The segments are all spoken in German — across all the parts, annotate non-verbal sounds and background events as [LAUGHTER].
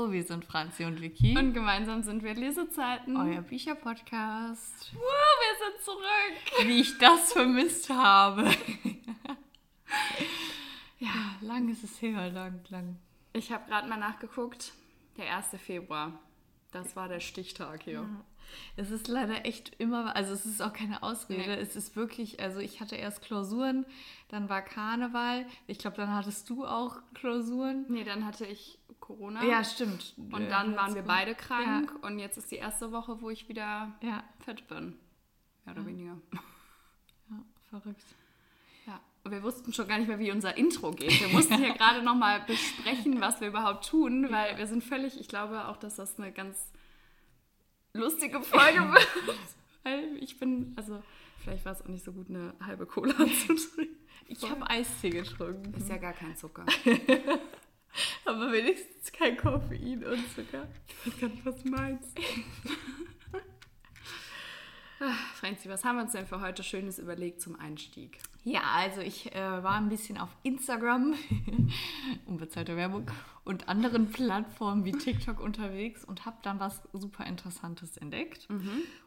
Hallo, wir sind Franzi und Vicky. Und gemeinsam sind wir Lesezeiten. Euer Bücherpodcast. Wow, wir sind zurück. Wie ich das vermisst habe. ja, lang ist es her, lang, lang. Ich habe gerade mal nachgeguckt. Der 1. Februar. Das war der Stichtag hier. Ja. Es ist leider echt immer, also es ist auch keine Ausrede. Nee. Es ist wirklich, also ich hatte erst Klausuren, dann war Karneval. Ich glaube, dann hattest du auch Klausuren. Nee, dann hatte ich Corona. Ja, stimmt. Und Äh, dann waren wir beide krank. Und jetzt ist die erste Woche, wo ich wieder Ja, fit bin. Mehr oder weniger. ja, verrückt. Ja. Und wir wussten schon gar nicht mehr, wie unser Intro geht. Wir mussten hier [LAUGHS] gerade nochmal besprechen, was wir überhaupt tun, weil wir sind völlig, ich glaube auch, dass das eine ganz lustige Folge wird. [LAUGHS] weil ich bin, also vielleicht war es auch nicht so gut, eine halbe Cola zu trinken. Ich habe Eistee getrunken. Ist ja gar kein Zucker. [LAUGHS] Aber wenigstens kein Koffein und Zucker. Ich weiß gar nicht, was du meinst. [LAUGHS] Ah, Franzi, was haben wir uns denn für heute Schönes überlegt zum Einstieg? Ja, also ich äh, war ein bisschen auf Instagram, [LAUGHS] unbezahlte Werbung, und anderen Plattformen wie TikTok unterwegs und habe dann was super Interessantes entdeckt.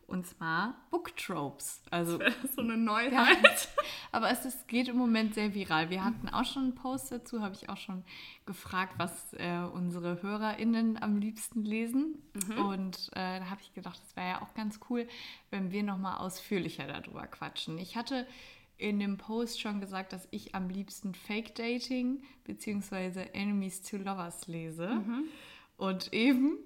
Und zwar Booktropes. Also [LAUGHS] Das so eine Ja, Neuheit. aber es ist, geht im Moment sehr viral. Wir hatten auch schon einen Post dazu, habe ich auch schon gefragt, was äh, unsere HörerInnen am liebsten lesen. Und äh, da habe ich gedacht, es wäre ja auch ganz cool, wenn wir nochmal ausführlicher darüber quatschen. Ich hatte in dem Post schon gesagt, dass ich am liebsten Fake Dating bzw. Enemies to Lovers lese. Und eben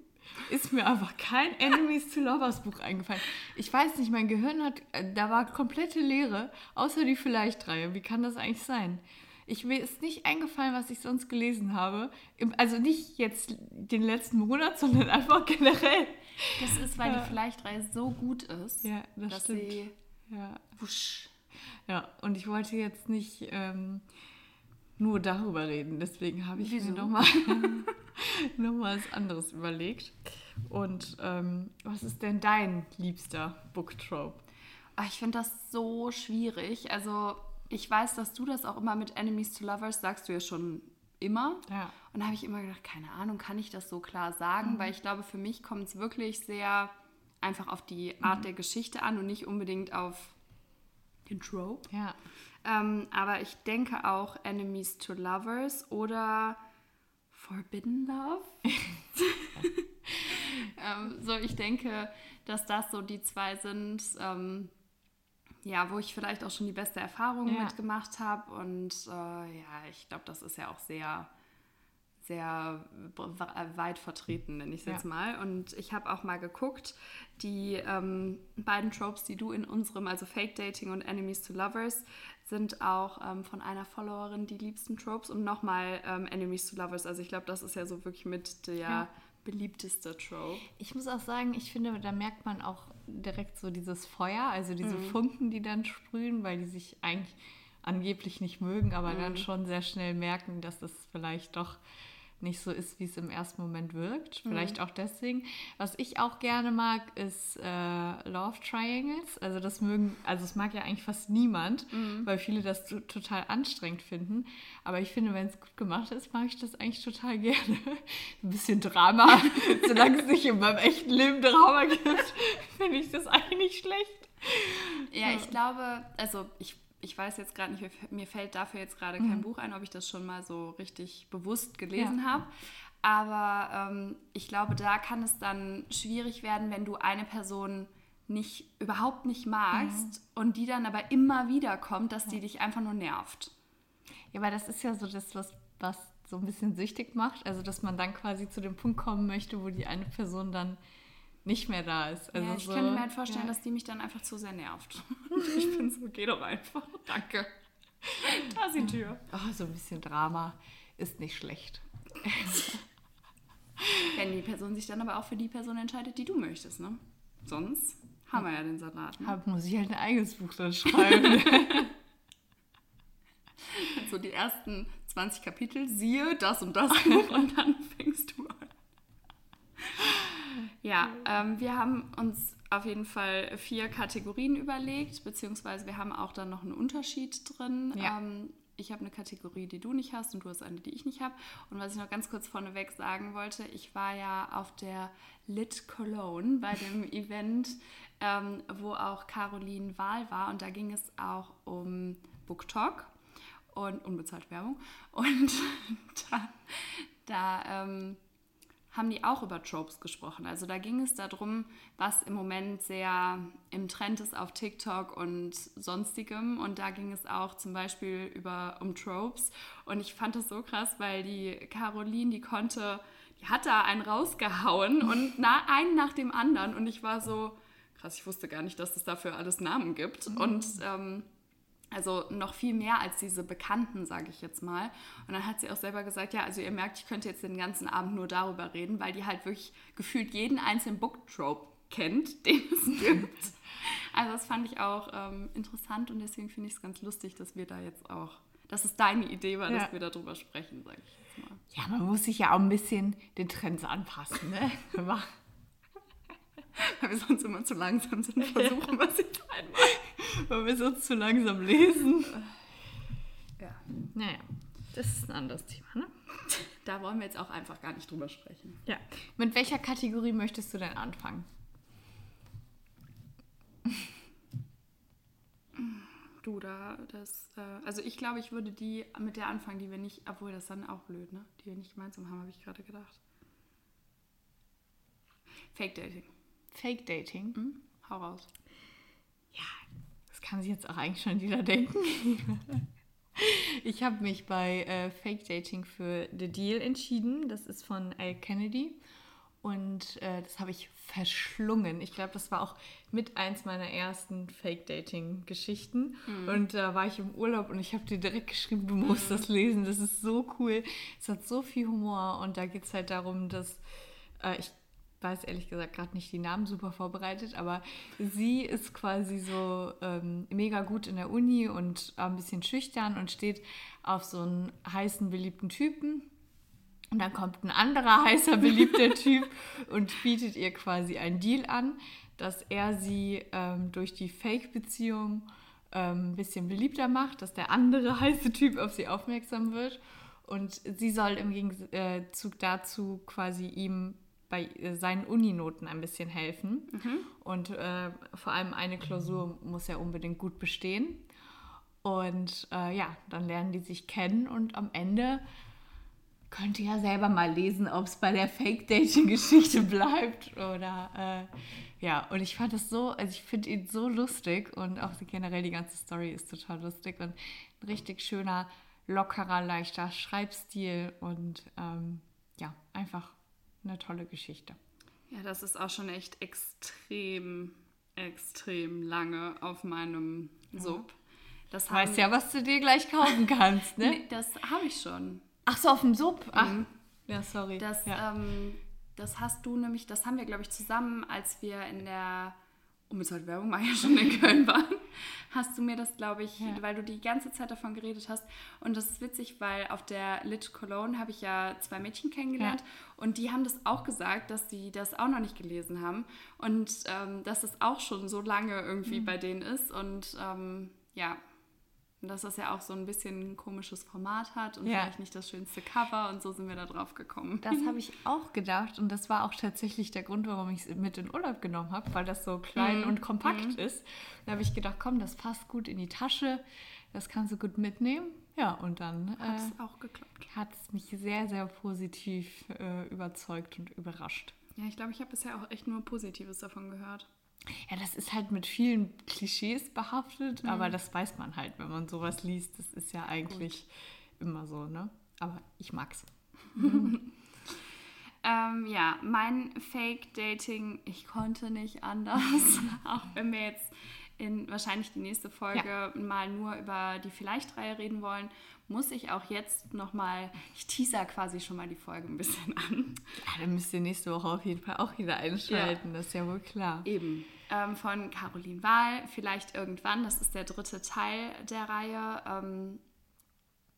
ist mir einfach kein [LAUGHS] Enemies to Lovers Buch eingefallen. Ich weiß nicht, mein Gehirn hat, äh, da war komplette Leere, außer die Vielleicht-Reihe. Wie kann das eigentlich sein? Ich, mir ist nicht eingefallen, was ich sonst gelesen habe. Also nicht jetzt den letzten Monat, sondern einfach generell. Das ist, weil Ja. die Vielleicht-Reihe so gut ist, Ja, das dass stimmt. sie Ja. wusch. Ja, und ich wollte jetzt nicht ähm, nur darüber reden. Deswegen habe ich Wieso? mir nochmal [LAUGHS] [LAUGHS] noch mal was anderes überlegt. Und ähm, was ist denn dein liebster Booktrope? Ah, Ich finde das so schwierig. Also ich weiß, dass du das auch immer mit Enemies to Lovers sagst du ja schon immer. Ja. Und da habe ich immer gedacht, keine Ahnung, kann ich das so klar sagen? Weil ich glaube, für mich kommt es wirklich sehr einfach auf die Art der Geschichte an und nicht unbedingt auf den Trope. Ja. Ähm, aber ich denke auch Enemies to Lovers oder Forbidden Love. [LAUGHS] [LAUGHS] ähm, so, ich denke, dass das so die zwei sind, ähm, ja, wo ich vielleicht auch schon die beste Erfahrung Ja. mitgemacht habe. Und äh, ja, ich glaube, das ist ja auch sehr, sehr w- weit vertreten, nenne ich es Ja. jetzt mal. Und ich habe auch mal geguckt, die ähm, beiden Tropes, die du in unserem, also Fake Dating und Enemies to Lovers, sind auch ähm, von einer Followerin die liebsten Tropes und nochmal ähm, Enemies to Lovers. Also ich glaube, das ist ja so wirklich mit der Ja. beliebteste Trope. Ich muss auch sagen, ich finde, da merkt man auch direkt so dieses Feuer, also diese Mhm. Funken, die dann sprühen, weil die sich eigentlich angeblich nicht mögen, aber dann Mhm. schon sehr schnell merken, dass das vielleicht doch nicht so ist, wie es im ersten Moment wirkt. Mhm. Vielleicht auch deswegen. Was ich auch gerne mag, ist äh, Love Triangles. Also das mögen, also es mag ja eigentlich fast niemand, Mhm. weil viele das to- total anstrengend finden. Aber ich finde, wenn es gut gemacht ist, mag ich das eigentlich total gerne. [LAUGHS] Ein bisschen Drama, [LAUGHS] solange es nicht in meinem echten Leben Drama gibt, [LAUGHS] finde ich das eigentlich schlecht. Ja, ich glaube, also ich, ich weiß jetzt gerade nicht, mir fällt dafür jetzt gerade kein Buch ein, ob ich das schon mal so richtig bewusst gelesen Mhm. Ja. habe. Aber ähm, ich glaube, da kann es dann schwierig werden, wenn du eine Person nicht überhaupt nicht magst und die dann aber immer wieder kommt, dass die dich einfach nur nervt. Ja, aber das ist ja so das, was, was so ein bisschen süchtig macht. Also, dass man dann quasi zu dem Punkt kommen möchte, wo die eine Person dann nicht mehr da ist. Also ja, ich so, könnte mir halt vorstellen, ja. dass die mich dann einfach zu sehr nervt. [LAUGHS] ich bin so, geh doch einfach. Danke. Da ist die Tür. Oh, so ein bisschen Drama ist nicht schlecht. Wenn die Person sich dann aber auch für die Person entscheidet, die du möchtest, ne? Sonst haben wir ja den Salat. Ne? Hab, muss ich halt ein eigenes Buch dann schreiben. [LAUGHS] So die ersten 20 Kapitel, siehe das und das Buch und dann fängst du an. Ja, ähm, wir haben uns auf jeden Fall vier Kategorien überlegt, beziehungsweise wir haben auch dann noch einen Unterschied drin. Ja. Ähm, ich habe eine Kategorie, die du nicht hast und du hast eine, die ich nicht habe. Und was ich noch ganz kurz vorneweg sagen wollte, ich war ja auf der Lit Cologne bei dem [LAUGHS] Event, ähm, wo auch Caroline Wahl war und da ging es auch um Book Talk und unbezahlte Werbung. Und [LAUGHS] da, da ähm, haben die auch über Tropes gesprochen. Also da ging es darum, was im Moment sehr im Trend ist auf TikTok und sonstigem. Und da ging es auch zum Beispiel über um Tropes. Und ich fand das so krass, weil die Caroline, die konnte, die hat da einen rausgehauen und [LAUGHS] na, einen nach dem anderen. Und ich war so, krass, ich wusste gar nicht, dass es dafür alles Namen gibt. Mhm. Und ähm, also noch viel mehr als diese Bekannten, sage ich jetzt mal. Und dann hat sie auch selber gesagt, ja, also ihr merkt, ich könnte jetzt den ganzen Abend nur darüber reden, weil die halt wirklich gefühlt jeden einzelnen Booktrope kennt, [LAUGHS] den es gibt. also das fand ich auch ähm, interessant und deswegen finde ich es ganz lustig, dass wir da jetzt auch, dass es deine Idee war, ja. dass wir darüber sprechen, sage ich jetzt mal. Ja, man muss sich ja auch ein bisschen den Trends anpassen, ne? [LAUGHS] weil [LAUGHS] wir sonst immer zu langsam sind, versuchen was jetzt einmal. [LAUGHS] Weil wir sonst zu langsam lesen. Ja. Naja, das ist ein anderes Thema, ne? [LAUGHS] Da wollen wir jetzt auch einfach gar nicht drüber sprechen. Ja. Mit welcher Kategorie möchtest du denn anfangen? Du, da, das, äh, also ich glaube, ich würde die mit der anfangen, die wir nicht, obwohl das dann auch blöd, ne? Die wir nicht gemeinsam haben, habe ich gerade gedacht. Fake Dating. Fake Dating? Mhm. Hau raus. Ja, das kann sich jetzt auch eigentlich schon jeder denken. [LAUGHS] ich habe mich bei äh, Fake Dating für The Deal entschieden. Das ist von Al Kennedy. Und äh, das habe ich verschlungen. Ich glaube, das war auch mit eins meiner ersten Fake-Dating-Geschichten. Mhm. Und da war ich im Urlaub und ich habe dir direkt geschrieben, du musst mhm. das lesen. Das ist so cool. Es hat so viel Humor. Und da geht es halt darum, dass äh, ich weiß ehrlich gesagt gerade nicht die Namen super vorbereitet, aber sie ist quasi so ähm, mega gut in der Uni und ein bisschen schüchtern und steht auf so einen heißen, beliebten Typen. Und dann kommt ein anderer heißer, beliebter [LAUGHS] Typ und bietet ihr quasi einen Deal an, dass er sie ähm, durch die Fake-Beziehung ähm, ein bisschen beliebter macht, dass der andere [LAUGHS] heiße Typ auf sie aufmerksam wird. Und sie soll im Gegenzug dazu quasi ihm bei äh, seinen Uninoten ein bisschen helfen. Mhm. Und äh, vor allem eine Klausur muss er unbedingt gut bestehen. Und äh, ja, dann lernen die sich kennen und am Ende könnt ihr ja selber mal lesen, ob es bei der Fake-Dating-Geschichte [LAUGHS] bleibt oder äh, ja. Und ich fand es so, also ich finde ihn so lustig und auch generell die ganze Story ist total lustig und ein richtig schöner, lockerer, leichter Schreibstil und ähm, ja, einfach eine tolle Geschichte. Ja, das ist auch schon echt extrem, extrem lange auf meinem Sub. Das weißt ja, was du dir gleich kaufen kannst, ne? nee, das habe ich schon. Ach so, auf dem Sub? Ach, mhm. ja, sorry. Das, ja. Ähm, das hast du nämlich, das haben wir, glaube ich, zusammen, als wir in der unbezahlte Werbung, weil ja schon in Köln [LAUGHS] waren, hast du mir das, glaube ich, ja. weil du die ganze Zeit davon geredet hast. Und das ist witzig, weil auf der Lit Cologne habe ich ja zwei Mädchen kennengelernt ja. und die haben das auch gesagt, dass sie das auch noch nicht gelesen haben und ähm, dass das auch schon so lange irgendwie mhm. bei denen ist. Und ähm, ja, und dass das ja auch so ein bisschen ein komisches Format hat und ja. vielleicht nicht das schönste Cover und so sind wir da drauf gekommen. Das habe [LAUGHS] ich auch gedacht und das war auch tatsächlich der Grund, warum ich es mit in Urlaub genommen habe, weil das so klein mhm. und kompakt mhm. ist. Da habe ich gedacht, komm, das passt gut in die Tasche, das kannst du gut mitnehmen. Ja, und dann hat es äh, auch geklappt. Hat es mich sehr, sehr positiv äh, überzeugt und überrascht. Ja, ich glaube, ich habe bisher auch echt nur Positives davon gehört. Ja, das ist halt mit vielen Klischees behaftet, mhm. aber das weiß man halt, wenn man sowas liest. Das ist ja eigentlich Gut. immer so, ne? Aber ich mag's. [LAUGHS] ähm, ja, mein Fake-Dating, ich konnte nicht anders. [LAUGHS] Auch wenn wir jetzt in wahrscheinlich die nächste Folge ja. mal nur über die Vielleicht-Reihe reden wollen, muss ich auch jetzt nochmal, ich teaser quasi schon mal die Folge ein bisschen an. Ja, dann müsst ihr nächste Woche auf jeden Fall auch wieder einschalten, ja. das ist ja wohl klar. Eben. Ähm, von Caroline Wahl, vielleicht irgendwann, das ist der dritte Teil der Reihe. Ähm,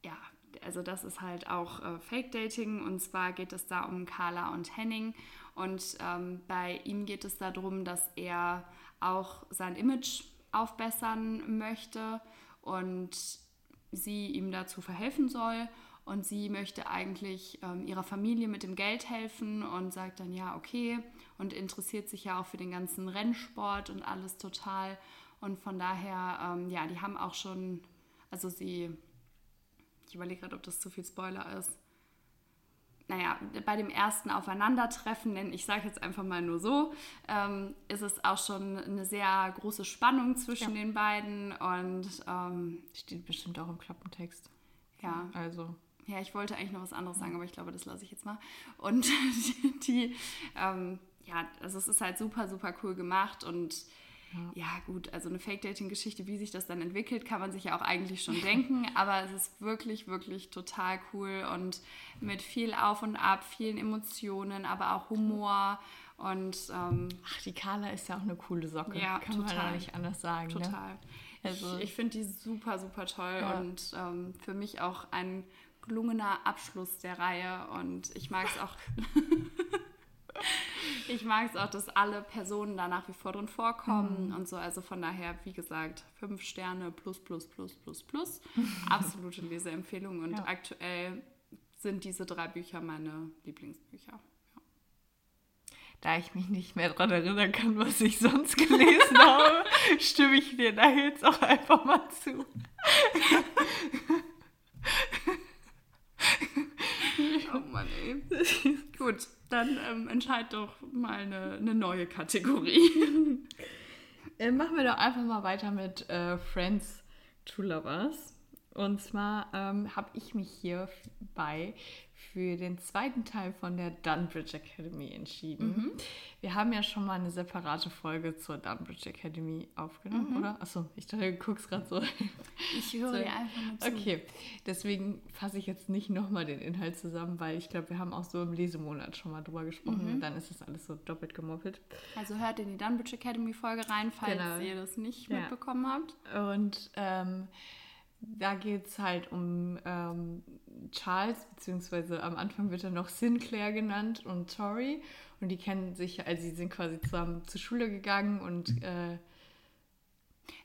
ja, also das ist halt auch äh, Fake-Dating und zwar geht es da um Carla und Henning und ähm, bei ihm geht es darum, dass er auch sein Image aufbessern möchte und sie ihm dazu verhelfen soll. Und sie möchte eigentlich ähm, ihrer Familie mit dem Geld helfen und sagt dann, ja, okay. Und interessiert sich ja auch für den ganzen Rennsport und alles total. Und von daher, ähm, ja, die haben auch schon, also sie, ich überlege gerade, ob das zu viel Spoiler ist naja, bei dem ersten Aufeinandertreffen, denn ich sage jetzt einfach mal nur so, ähm, ist es auch schon eine sehr große Spannung zwischen ja. den beiden und ähm, steht bestimmt auch im Klappentext. Ja. Also. Ja, ich wollte eigentlich noch was anderes sagen, aber ich glaube, das lasse ich jetzt mal. Und [LAUGHS] die, ähm, ja, also es ist halt super, super cool gemacht und ja. ja, gut, also eine Fake-Dating-Geschichte, wie sich das dann entwickelt, kann man sich ja auch eigentlich schon denken. [LAUGHS] aber es ist wirklich, wirklich total cool und mit viel Auf und Ab, vielen Emotionen, aber auch Humor. Und ähm, ach, die Carla ist ja auch eine coole Socke. Ja, kann total. man ja nicht anders sagen. Ne? Total. Ne? Also, ich, ich finde die super, super toll ja. und ähm, für mich auch ein gelungener Abschluss der Reihe. Und ich mag es auch. [LAUGHS] ich mag es auch, dass alle Personen da nach wie vor drin vorkommen mhm. und so. Also von daher, wie gesagt, fünf Sterne plus, plus, plus, plus, plus. [LAUGHS] Absolute Leseempfehlung. Und ja. aktuell sind diese drei Bücher meine Lieblingsbücher. Ja. Da ich mich nicht mehr daran erinnern kann, was ich sonst gelesen [LAUGHS] habe, stimme ich dir da jetzt auch einfach mal zu. [LAUGHS] [LAUGHS] Gut, dann ähm, entscheid doch mal eine, eine neue Kategorie. [LAUGHS] äh, machen wir doch einfach mal weiter mit äh, Friends to Lovers. Und zwar ähm, habe ich mich hier bei für den zweiten Teil von der Dunbridge Academy entschieden. Mhm. Wir haben ja schon mal eine separate Folge zur Dunbridge Academy aufgenommen, mhm. oder? Achso, ich dachte, du guckst gerade so. Ich höre so. dir einfach mal zu. Okay, deswegen fasse ich jetzt nicht nochmal den Inhalt zusammen, weil ich glaube, wir haben auch so im Lesemonat schon mal drüber gesprochen mhm. und dann ist das alles so doppelt gemoppelt. Also hört in die Dunbridge Academy Folge rein, falls genau. ihr das nicht ja. mitbekommen habt. Und ähm, da geht es halt um ähm, Charles, beziehungsweise am Anfang wird er noch Sinclair genannt und Tori. Und die kennen sich, also sie sind quasi zusammen zur Schule gegangen und äh,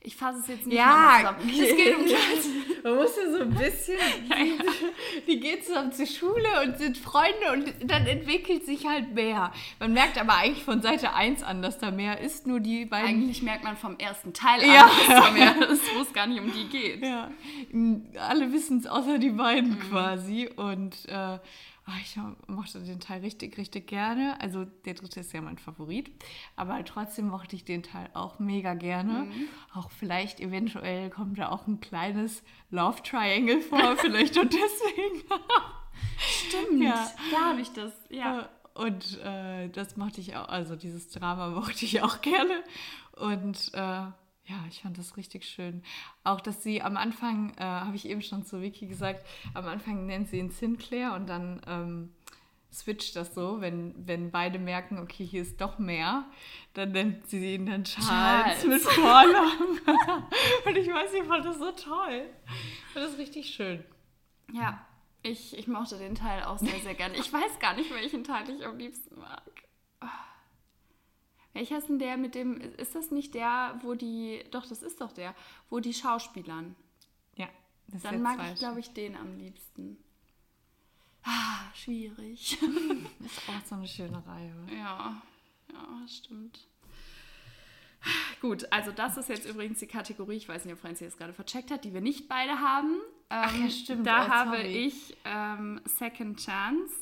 ich fasse es jetzt nicht ja, zusammen. Es geht um [LAUGHS] Man muss ja so ein bisschen. ja, [LAUGHS] ja. Die gehen zusammen zur Schule und sind Freunde und dann entwickelt sich halt mehr. Man merkt aber eigentlich von Seite 1 an, dass da mehr ist, nur die beiden. Eigentlich merkt man vom ersten Teil an, ja. dass da mehr [LAUGHS] ist, wo es gar nicht um die geht. Ja. Alle wissen es außer die beiden mhm. quasi. Und äh, Oh, ich mochte den Teil richtig, richtig gerne. Also der dritte ist ja mein Favorit. Aber trotzdem mochte ich den Teil auch mega gerne. Mhm. Auch vielleicht eventuell kommt da auch ein kleines Love Triangle vor, [LAUGHS] vielleicht und deswegen. Stimmt, ja, da habe ich das, ja. Äh, und äh, das mochte ich auch, also dieses Drama [LAUGHS] mochte ich auch gerne. Und äh, ja, ich fand das richtig schön. Auch, dass sie am Anfang, äh, habe ich eben schon zu Vicky gesagt, am Anfang nennt sie ihn Sinclair und dann ähm, switcht das so, wenn, wenn beide merken, okay, hier ist doch mehr, dann nennt sie ihn dann Charles, Charles. mit Vornamen. [LAUGHS] und ich weiß, ich fand das so toll. Ich fand das richtig schön. Ja, ich, ich mochte den Teil auch sehr, sehr gerne. Ich weiß gar nicht, welchen Teil ich am liebsten mag. Welcher ist denn der mit dem, ist das nicht der, wo die, doch, das ist doch der, wo die Schauspielern. Ja, das Dann mag ich, glaube ich, den am liebsten. Ah, schwierig. das [LAUGHS] ist auch so eine schöne Reihe. Ja, ja, stimmt. Gut, also das ist jetzt übrigens die Kategorie, ich weiß nicht, ob Franzi es gerade vercheckt hat, die wir nicht beide haben. Ach ja, ähm, stimmt. Da oh, habe ich ähm, Second Chance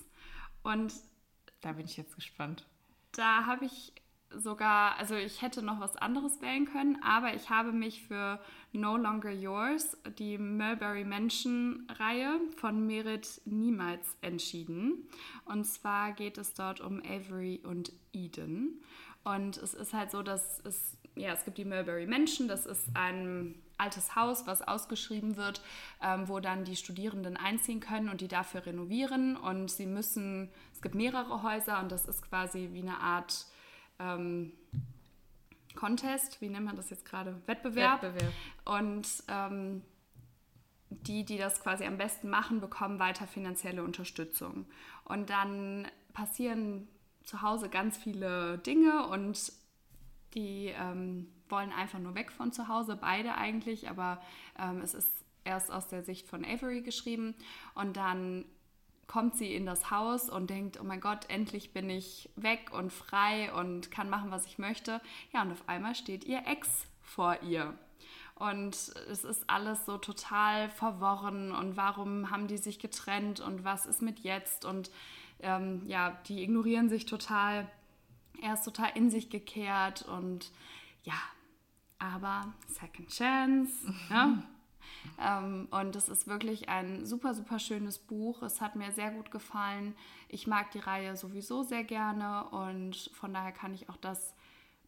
und da bin ich jetzt gespannt. Da habe ich sogar, also ich hätte noch was anderes wählen können, aber ich habe mich für No Longer Yours, die Mulberry Mansion Reihe von Merit Niemals entschieden. Und zwar geht es dort um Avery und Eden. Und es ist halt so, dass es, ja, es gibt die Mulberry Mansion, das ist ein altes Haus, was ausgeschrieben wird, ähm, wo dann die Studierenden einziehen können und die dafür renovieren. Und sie müssen, es gibt mehrere Häuser und das ist quasi wie eine Art ähm, Contest, wie nennt man das jetzt gerade? Wettbewerb. Wettbewerb. Und ähm, die, die das quasi am besten machen, bekommen weiter finanzielle Unterstützung. Und dann passieren zu Hause ganz viele Dinge und die ähm, wollen einfach nur weg von zu Hause, beide eigentlich, aber ähm, es ist erst aus der Sicht von Avery geschrieben und dann kommt sie in das Haus und denkt, oh mein Gott, endlich bin ich weg und frei und kann machen, was ich möchte. Ja, und auf einmal steht ihr Ex vor ihr. Und es ist alles so total verworren und warum haben die sich getrennt und was ist mit jetzt und ähm, ja, die ignorieren sich total. Er ist total in sich gekehrt und ja, aber Second Chance. ja. [LAUGHS] Ähm, und es ist wirklich ein super, super schönes Buch. Es hat mir sehr gut gefallen. Ich mag die Reihe sowieso sehr gerne und von daher kann ich auch das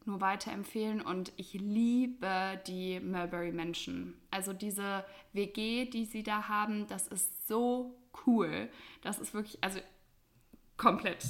nur weiterempfehlen. Und ich liebe die Mulberry Menschen. Also diese WG, die sie da haben, das ist so cool. Das ist wirklich, also komplett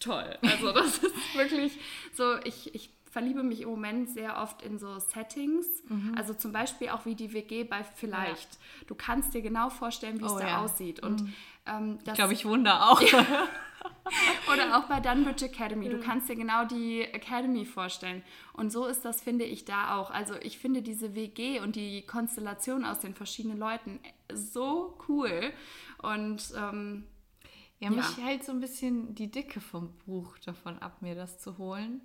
toll. Also das [LAUGHS] ist wirklich so, ich, ich verliebe mich im Moment sehr oft in so Settings. Mhm. Also zum Beispiel auch wie die WG bei Vielleicht. Ja. Du kannst dir genau vorstellen, wie es oh, da ja. aussieht. Und mhm. ähm, ich glaube, ich wundere auch. [LAUGHS] Oder auch bei Dunbridge Academy. Du kannst dir genau die Academy vorstellen. Und so ist das, finde ich, da auch. Also ich finde diese WG und die Konstellation aus den verschiedenen Leuten so cool. Und ähm, ja, mich ja. hält so ein bisschen die Dicke vom Buch davon ab, mir das zu holen.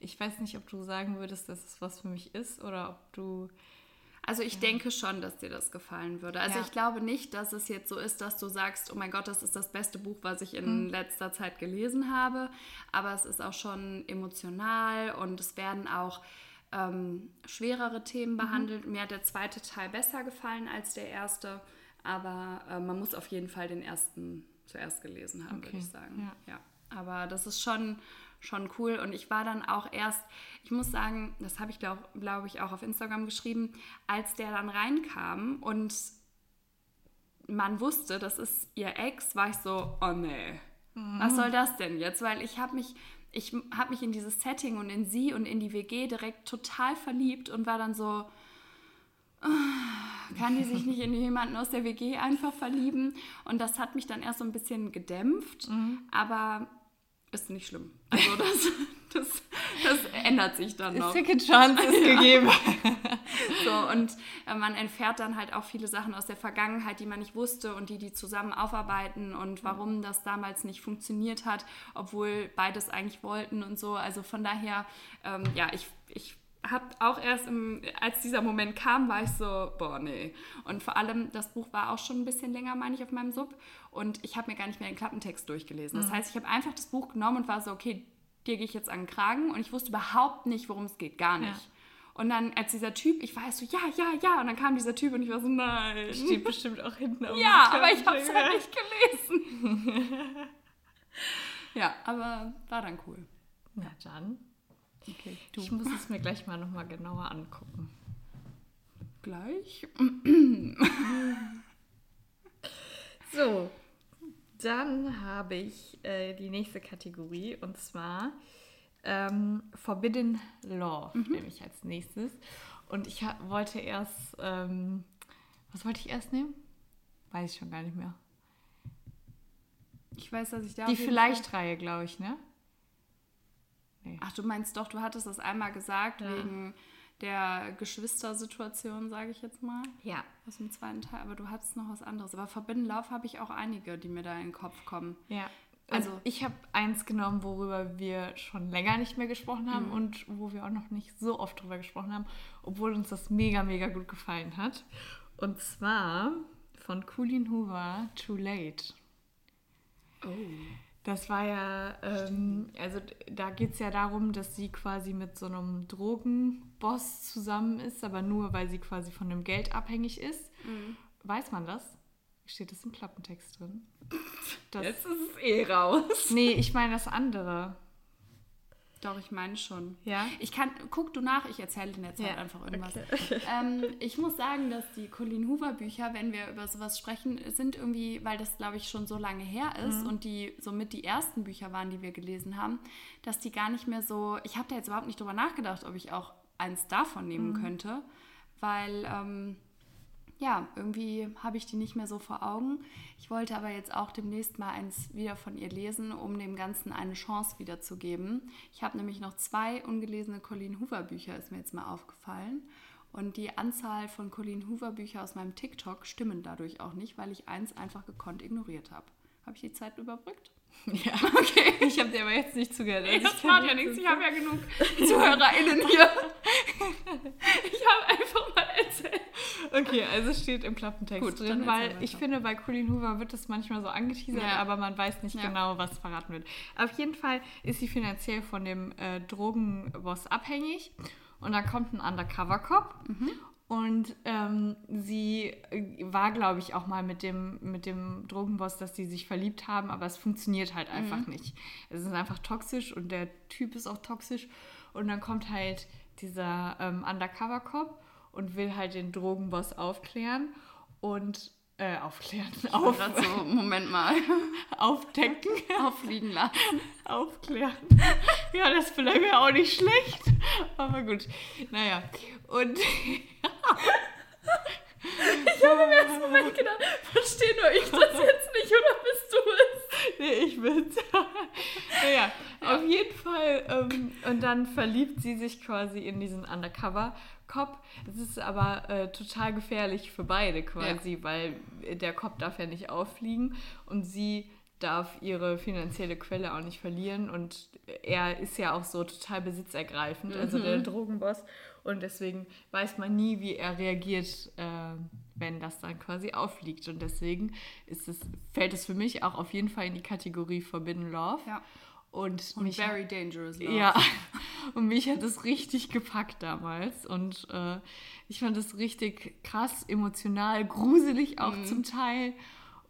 Ich weiß nicht, ob du sagen würdest, dass es was für mich ist oder ob du. Also ich ja. denke schon, dass dir das gefallen würde. Also ja. ich glaube nicht, dass es jetzt so ist, dass du sagst, oh mein Gott, das ist das beste Buch, was ich in hm. letzter Zeit gelesen habe. Aber es ist auch schon emotional und es werden auch ähm, schwerere Themen mhm. behandelt. Mir hat der zweite Teil besser gefallen als der erste. Aber äh, man muss auf jeden Fall den ersten zuerst gelesen haben, okay. würde ich sagen. Ja. ja. Aber das ist schon schon cool. Und ich war dann auch erst, ich muss sagen, das habe ich glaube glaub ich auch auf Instagram geschrieben, als der dann reinkam und man wusste, das ist ihr Ex, war ich so, oh nee, mhm. was soll das denn jetzt? Weil ich habe mich, ich habe mich in dieses Setting und in sie und in die WG direkt total verliebt und war dann so, kann die sich nicht in jemanden aus der WG einfach verlieben? Und das hat mich dann erst so ein bisschen gedämpft, mhm. aber ist nicht schlimm. Also das, [LAUGHS] das, das ändert sich dann noch. Second Chance ist [LAUGHS] ja. gegeben. so, und äh, man entfährt dann halt auch viele Sachen aus der Vergangenheit, die man nicht wusste und die die zusammen aufarbeiten und warum das damals nicht funktioniert hat, obwohl beides eigentlich wollten und so. Also von daher, ähm, ja, ich, ich habe auch erst, im, als dieser Moment kam, war ich so, boah, nee. Und vor allem, das Buch war auch schon ein bisschen länger, meine ich, auf meinem Sub. Und ich habe mir gar nicht mehr den Klappentext durchgelesen. Das mhm. heißt, ich habe einfach das Buch genommen und war so, okay, dir gehe ich jetzt an den Kragen. Und ich wusste überhaupt nicht, worum es geht, gar nicht. Ja. Und dann, als dieser Typ, ich war so, ja, ja, ja. Und dann kam dieser Typ und ich war so, nein. Steht bestimmt auch hinten auf Ja, aber ich habe es halt nicht gelesen. [LAUGHS] ja, aber war dann cool. Na dann. Okay, ich muss es mir gleich mal nochmal genauer angucken. Gleich? [LAUGHS] so, dann habe ich äh, die nächste Kategorie und zwar ähm, Forbidden Law, mhm. nehme ich als nächstes. Und ich wollte erst, ähm, was wollte ich erst nehmen? Weiß ich schon gar nicht mehr. Ich weiß, dass ich da. Die Vielleicht-Reihe, glaube ich, ne? Nee. Ach, du meinst doch, du hattest das einmal gesagt, ja. wegen der Geschwistersituation, sage ich jetzt mal. Ja. Aus dem zweiten Teil, aber du hattest noch was anderes. Aber Forbidden Love habe ich auch einige, die mir da in den Kopf kommen. Ja. Also, also ich habe eins genommen, worüber wir schon länger nicht mehr gesprochen haben mhm. und wo wir auch noch nicht so oft drüber gesprochen haben, obwohl uns das mega, mega gut gefallen hat. Und zwar von Colleen Hoover, Too Late. Oh. Das war ja, ähm, also da geht es ja darum, dass sie quasi mit so einem Drogenboss zusammen ist, aber nur, weil sie quasi von dem Geld abhängig ist. Mhm. Weiß man das? Steht das im Klappentext drin? [LAUGHS] Das Jetzt ist es eh raus. Nee, ich meine das andere. Doch, ich meine schon. Ja? Ich kann, guck du nach, ich erzähle in der Zeit ja. einfach irgendwas. Okay. Ähm, ich muss sagen, dass die Colleen Hoover Bücher, wenn wir über sowas sprechen, sind irgendwie, weil das glaube ich schon so lange her ist mhm. und die somit die ersten Bücher waren, die wir gelesen haben, dass die gar nicht mehr so, ich habe da jetzt überhaupt nicht drüber nachgedacht, ob ich auch eins davon nehmen mhm. könnte, weil ähm, ja, irgendwie habe ich die nicht mehr so vor Augen. Ich wollte aber jetzt auch demnächst mal eins wieder von ihr lesen, um dem Ganzen eine Chance wiederzugeben. Ich habe nämlich noch zwei ungelesene Colleen Hoover Bücher, ist mir jetzt mal aufgefallen. Und die Anzahl von Colleen Hoover Bücher aus meinem TikTok stimmen dadurch auch nicht, weil ich eins einfach gekonnt ignoriert habe. Habe ich die Zeit überbrückt? Ja, [LAUGHS] okay. Ich habe dir aber jetzt nicht zugehört. Also das macht ja nichts. Ich habe ja genug [LAUGHS] ZuhörerInnen [LAUGHS] hier. ich habe einfach mal erzählt. Okay, also steht im Klappentext Gut, drin, weil ich finde, bei Colleen Hoover wird das manchmal so angeteasert, ja. aber man weiß nicht ja. genau, was verraten wird. Auf jeden Fall ist sie finanziell von dem äh, Drogenboss abhängig und dann kommt ein Undercover-Cop mhm. Und ähm, sie äh, war, glaube ich, auch mal mit dem, mit dem Drogenboss, dass sie sich verliebt haben, aber es funktioniert halt einfach mhm. nicht. Es ist einfach toxisch und der Typ ist auch toxisch. Und dann kommt halt dieser ähm, Undercover-Cop und will halt den Drogenboss aufklären und äh, aufklären. Auf, so, Moment mal. [LAUGHS] Aufdecken. Auffliegen lassen. Aufklären. Ja, das vielleicht wäre auch nicht schlecht. Aber gut. Naja. Und. [LAUGHS] ich habe im ersten Moment gedacht, verstehe nur ich das jetzt nicht oder bist du es? Nee, ich bin's. [LAUGHS] naja, ja. auf jeden Fall. Ähm, und dann verliebt sie sich quasi in diesen Undercover. Cop. Es ist aber äh, total gefährlich für beide quasi, ja. weil der Cop darf ja nicht auffliegen und sie darf ihre finanzielle Quelle auch nicht verlieren und er ist ja auch so total besitzergreifend, also der mhm. Drogenboss und deswegen weiß man nie, wie er reagiert, äh, wenn das dann quasi auffliegt und deswegen ist es, fällt es für mich auch auf jeden Fall in die Kategorie Forbidden Love. Ja. Und, und mich very dangerous love. Ja, [LAUGHS] und mich hat es richtig gepackt damals. Und äh, ich fand es richtig krass, emotional, gruselig auch mhm. zum Teil.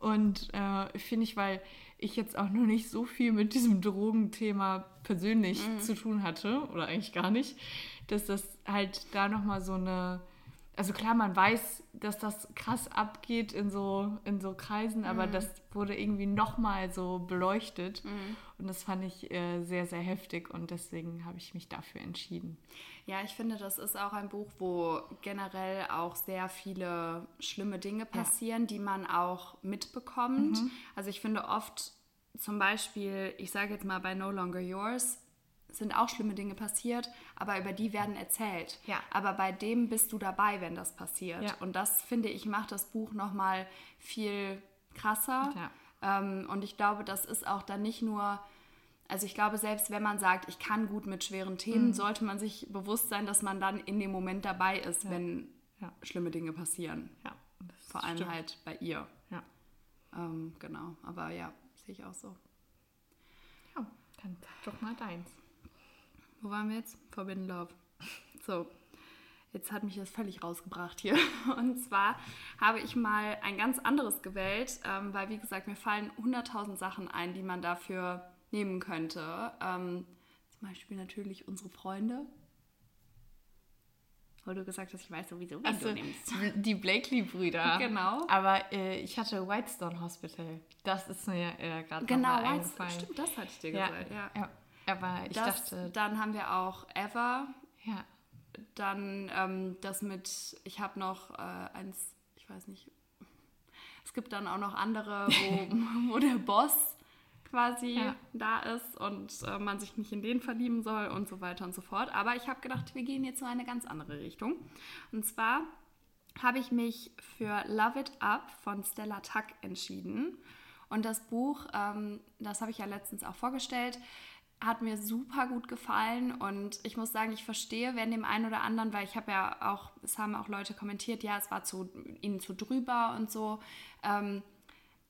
Und äh, finde ich, weil ich jetzt auch noch nicht so viel mit diesem Drogenthema persönlich mhm. zu tun hatte, oder eigentlich gar nicht, dass das halt da nochmal so eine also klar, man weiß, dass das krass abgeht in so, in so Kreisen, aber mhm. das wurde irgendwie nochmal so beleuchtet. Mhm. Und das fand ich äh, sehr, sehr heftig und deswegen habe ich mich dafür entschieden. Ja, ich finde, das ist auch ein Buch, wo generell auch sehr viele schlimme Dinge passieren, ja. die man auch mitbekommt. Mhm. Also ich finde oft zum Beispiel, ich sage jetzt mal bei No Longer Yours, sind auch schlimme Dinge passiert, aber über die werden erzählt. Ja. Aber bei dem bist du dabei, wenn das passiert. Ja. Und das, finde ich, macht das Buch nochmal viel krasser. Ja. Ähm, und ich glaube, das ist auch dann nicht nur, also ich glaube, selbst wenn man sagt, ich kann gut mit schweren Themen, mhm. sollte man sich bewusst sein, dass man dann in dem Moment dabei ist, wenn schlimme Dinge passieren. Ja. Vor allem stimmt. halt bei ihr. Ja. Ähm, genau, aber ja, sehe ich auch so. Ja, dann sag doch mal deins. Wo waren wir jetzt? Forbidden Love. So, jetzt hat mich das völlig rausgebracht hier. [LAUGHS] Und zwar habe ich mal ein ganz anderes gewählt, ähm, weil, wie gesagt, mir fallen 100.000 Sachen ein, die man dafür nehmen könnte. Ähm, zum Beispiel natürlich unsere Freunde. Weil du gesagt hast, ich weiß sowieso, wie also, du nimmst. [LAUGHS] Die Blakely-Brüder. Genau. Aber äh, ich hatte Whitestone Hospital. Das ist mir äh, gerade genau, mal eingefallen. Genau, stimmt, das hatte ich dir gesagt. Ja, ja. Aber ich das, dachte. Dann haben wir auch Ever. Ja. Dann ähm, das mit, ich habe noch äh, eins, ich weiß nicht. Es gibt dann auch noch andere, wo, [LAUGHS] wo der Boss quasi ja. da ist und äh, man sich nicht in den verlieben soll und so weiter und so fort. Aber ich habe gedacht, wir gehen jetzt in eine ganz andere Richtung. Und zwar habe ich mich für Love It Up von Stella Tuck entschieden. Und das Buch, ähm, das habe ich ja letztens auch vorgestellt, hat mir super gut gefallen und ich muss sagen, ich verstehe, wenn dem einen oder anderen, weil ich habe ja auch, es haben auch Leute kommentiert, ja, es war zu, ihnen zu drüber und so. Ähm,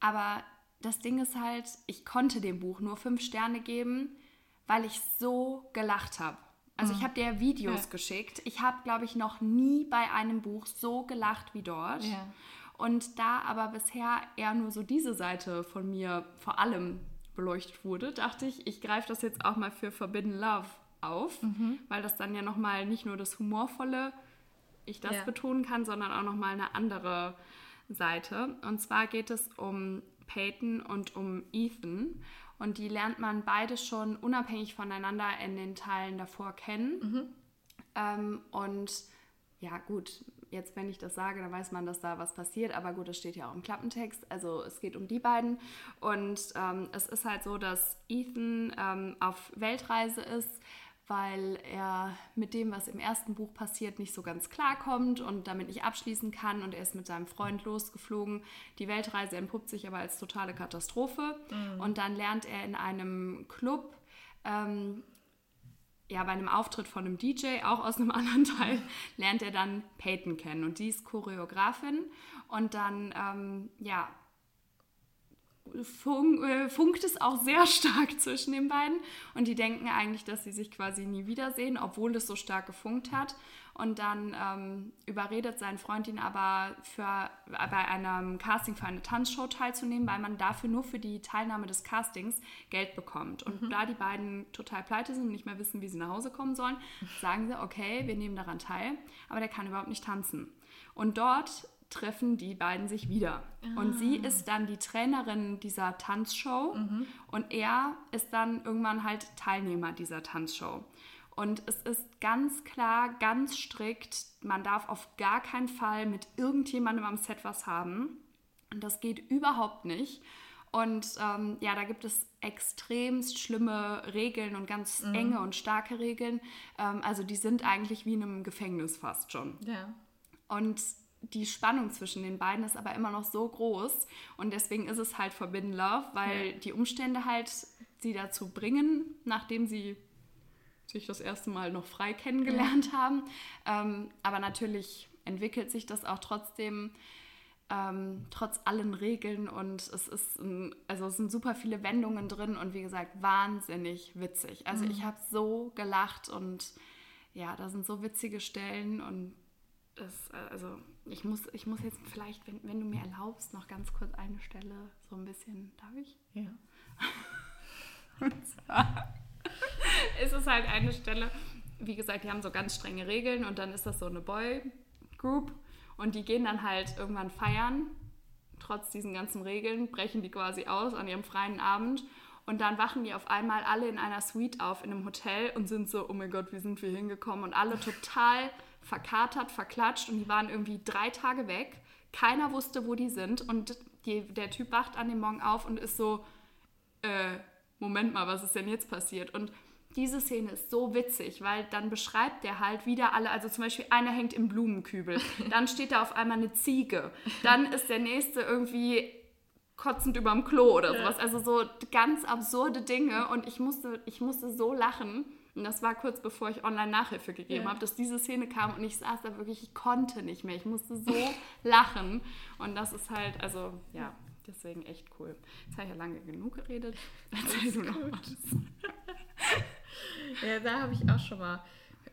aber das Ding ist halt, ich konnte dem Buch nur fünf Sterne geben, weil ich so gelacht habe. Also mhm. ich habe dir Videos ja. geschickt. Ich habe, glaube ich, noch nie bei einem Buch so gelacht wie dort. Ja. Und da aber bisher eher nur so diese Seite von mir vor allem beleuchtet wurde, dachte ich, ich greife das jetzt auch mal für Forbidden Love auf, mhm. weil das dann ja nochmal nicht nur das Humorvolle, ich das ja. betonen kann, sondern auch nochmal eine andere Seite. Und zwar geht es um Peyton und um Ethan. Und die lernt man beide schon unabhängig voneinander in den Teilen davor kennen. Mhm. Ähm, und ja, gut, jetzt, wenn ich das sage, dann weiß man, dass da was passiert. Aber gut, das steht ja auch im Klappentext. Also es geht um die beiden. Und ähm, es ist halt so, dass Ethan ähm, auf Weltreise ist, weil er mit dem, was im ersten Buch passiert, nicht so ganz klarkommt und damit nicht abschließen kann. Und er ist mit seinem Freund losgeflogen. Die Weltreise entpuppt sich aber als totale Katastrophe. Mhm. Und dann lernt er in einem Club, ähm, ja, bei einem Auftritt von einem DJ, auch aus einem [LAUGHS] anderen Teil, lernt er dann Peyton kennen. Und die ist Choreografin. Und dann, ähm, ja, fun äh, funkt es auch sehr [LAUGHS] stark zwischen den beiden. Und die denken eigentlich, dass sie sich quasi nie wiedersehen, obwohl es so stark gefunkt hat. Und dann ähm, überredet sein Freund ihn aber für, bei einem Casting für eine Tanzshow teilzunehmen, weil man dafür nur für die Teilnahme des Castings Geld bekommt. Und mhm. da die beiden total pleite sind und nicht mehr wissen, wie sie nach Hause kommen sollen, sagen sie, okay, wir nehmen daran teil, aber der kann überhaupt nicht tanzen. Und dort treffen die beiden sich wieder. Ah. Und sie ah. ist dann die Trainerin dieser Tanzshow mhm. und er ist dann irgendwann halt Teilnehmer dieser Tanzshow. Und es ist ganz klar, ganz strikt, man darf auf gar keinen Fall mit irgendjemandem am Set was haben. Und das geht überhaupt nicht. Und ähm, ja, da gibt es extremst schlimme Regeln und ganz mhm. enge und starke Regeln. Ähm, also die sind eigentlich wie in einem Gefängnis fast schon. Ja. Und die Spannung zwischen den beiden ist aber immer noch so groß und deswegen ist es halt Forbidden Love, weil ja. die Umstände halt sie dazu bringen, nachdem sie sich das erste Mal noch frei kennengelernt ja. haben. Ähm, aber natürlich entwickelt sich das auch trotzdem ähm, trotz allen Regeln und es ist ein, also es sind super viele Wendungen drin und wie gesagt wahnsinnig witzig. Also mhm. ich habe so gelacht und ja, da sind so witzige Stellen und das, also ich muss, ich muss jetzt vielleicht, wenn, wenn du mir erlaubst, noch ganz kurz eine Stelle so ein bisschen, darf ich? Ja. [LAUGHS] Und zwar ist es halt eine Stelle, wie gesagt, die haben so ganz strenge Regeln und dann ist das so eine Boy-Group und die gehen dann halt irgendwann feiern, trotz diesen ganzen Regeln, brechen die quasi aus an ihrem freien Abend und dann wachen die auf einmal alle in einer Suite auf in einem Hotel und sind so, oh mein Gott, wie sind wir hingekommen? Und alle total verkatert, verklatscht und die waren irgendwie drei Tage weg. Keiner wusste, wo die sind und die, der Typ wacht an dem Morgen auf und ist so, äh, Moment mal, was ist denn jetzt passiert? Und diese Szene ist so witzig, weil dann beschreibt der halt wieder alle, also zum Beispiel einer hängt im Blumenkübel, [LAUGHS] dann steht da auf einmal eine Ziege, dann ist der nächste irgendwie kotzend überm Klo oder sowas. Also so ganz absurde Dinge und ich musste, ich musste so lachen. Und das war kurz bevor ich online Nachhilfe gegeben ja. habe, dass diese Szene kam und ich saß da wirklich, ich konnte nicht mehr. Ich musste so [LAUGHS] lachen. Und das ist halt, also ja, deswegen echt cool. Jetzt habe ich ja lange genug geredet. [LAUGHS] Erzähl du noch was. [LAUGHS] ja, da habe ich auch schon mal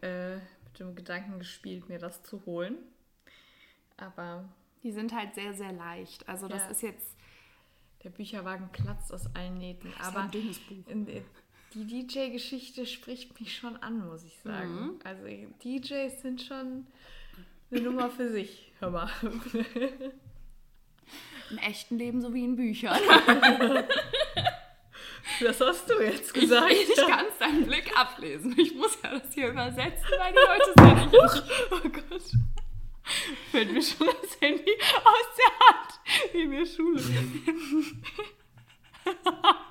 äh, mit dem Gedanken gespielt, mir das zu holen. Aber. Die sind halt sehr, sehr leicht. Also das ja. ist jetzt. Der Bücherwagen platzt aus allen Nähten. Das aber ein dünnes Buch. In, die DJ-Geschichte spricht mich schon an, muss ich sagen. Mhm. Also DJs sind schon eine Nummer für sich. Hör mal. Im echten Leben sowie in Büchern. [LAUGHS] Das hast du jetzt gesagt. Ich, ich kann es deinen Blick ablesen. Ich muss ja das hier übersetzen, weil die Leute es ja nicht Oh Gott. Fällt mir schon das Handy aus der Hand in der Schule. [LAUGHS]